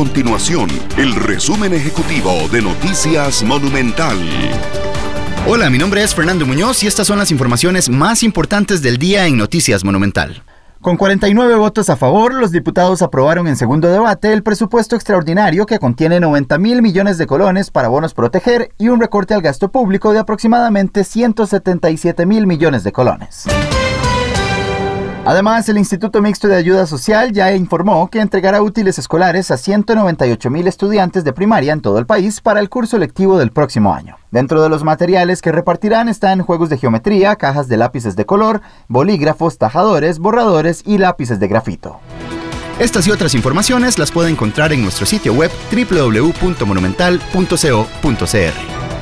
continuación el resumen ejecutivo de Noticias Monumental. Hola, mi nombre es Fernando Muñoz y estas son las informaciones más importantes del día en Noticias Monumental. Con 49 votos a favor, los diputados aprobaron en segundo debate el presupuesto extraordinario que contiene 90 mil millones de colones para bonos proteger y un recorte al gasto público de aproximadamente 177 mil millones de colones. Además, el Instituto Mixto de Ayuda Social ya informó que entregará útiles escolares a 198 mil estudiantes de primaria en todo el país para el curso lectivo del próximo año. Dentro de los materiales que repartirán están juegos de geometría, cajas de lápices de color, bolígrafos, tajadores, borradores y lápices de grafito. Estas y otras informaciones las puede encontrar en nuestro sitio web www.monumental.co.cr.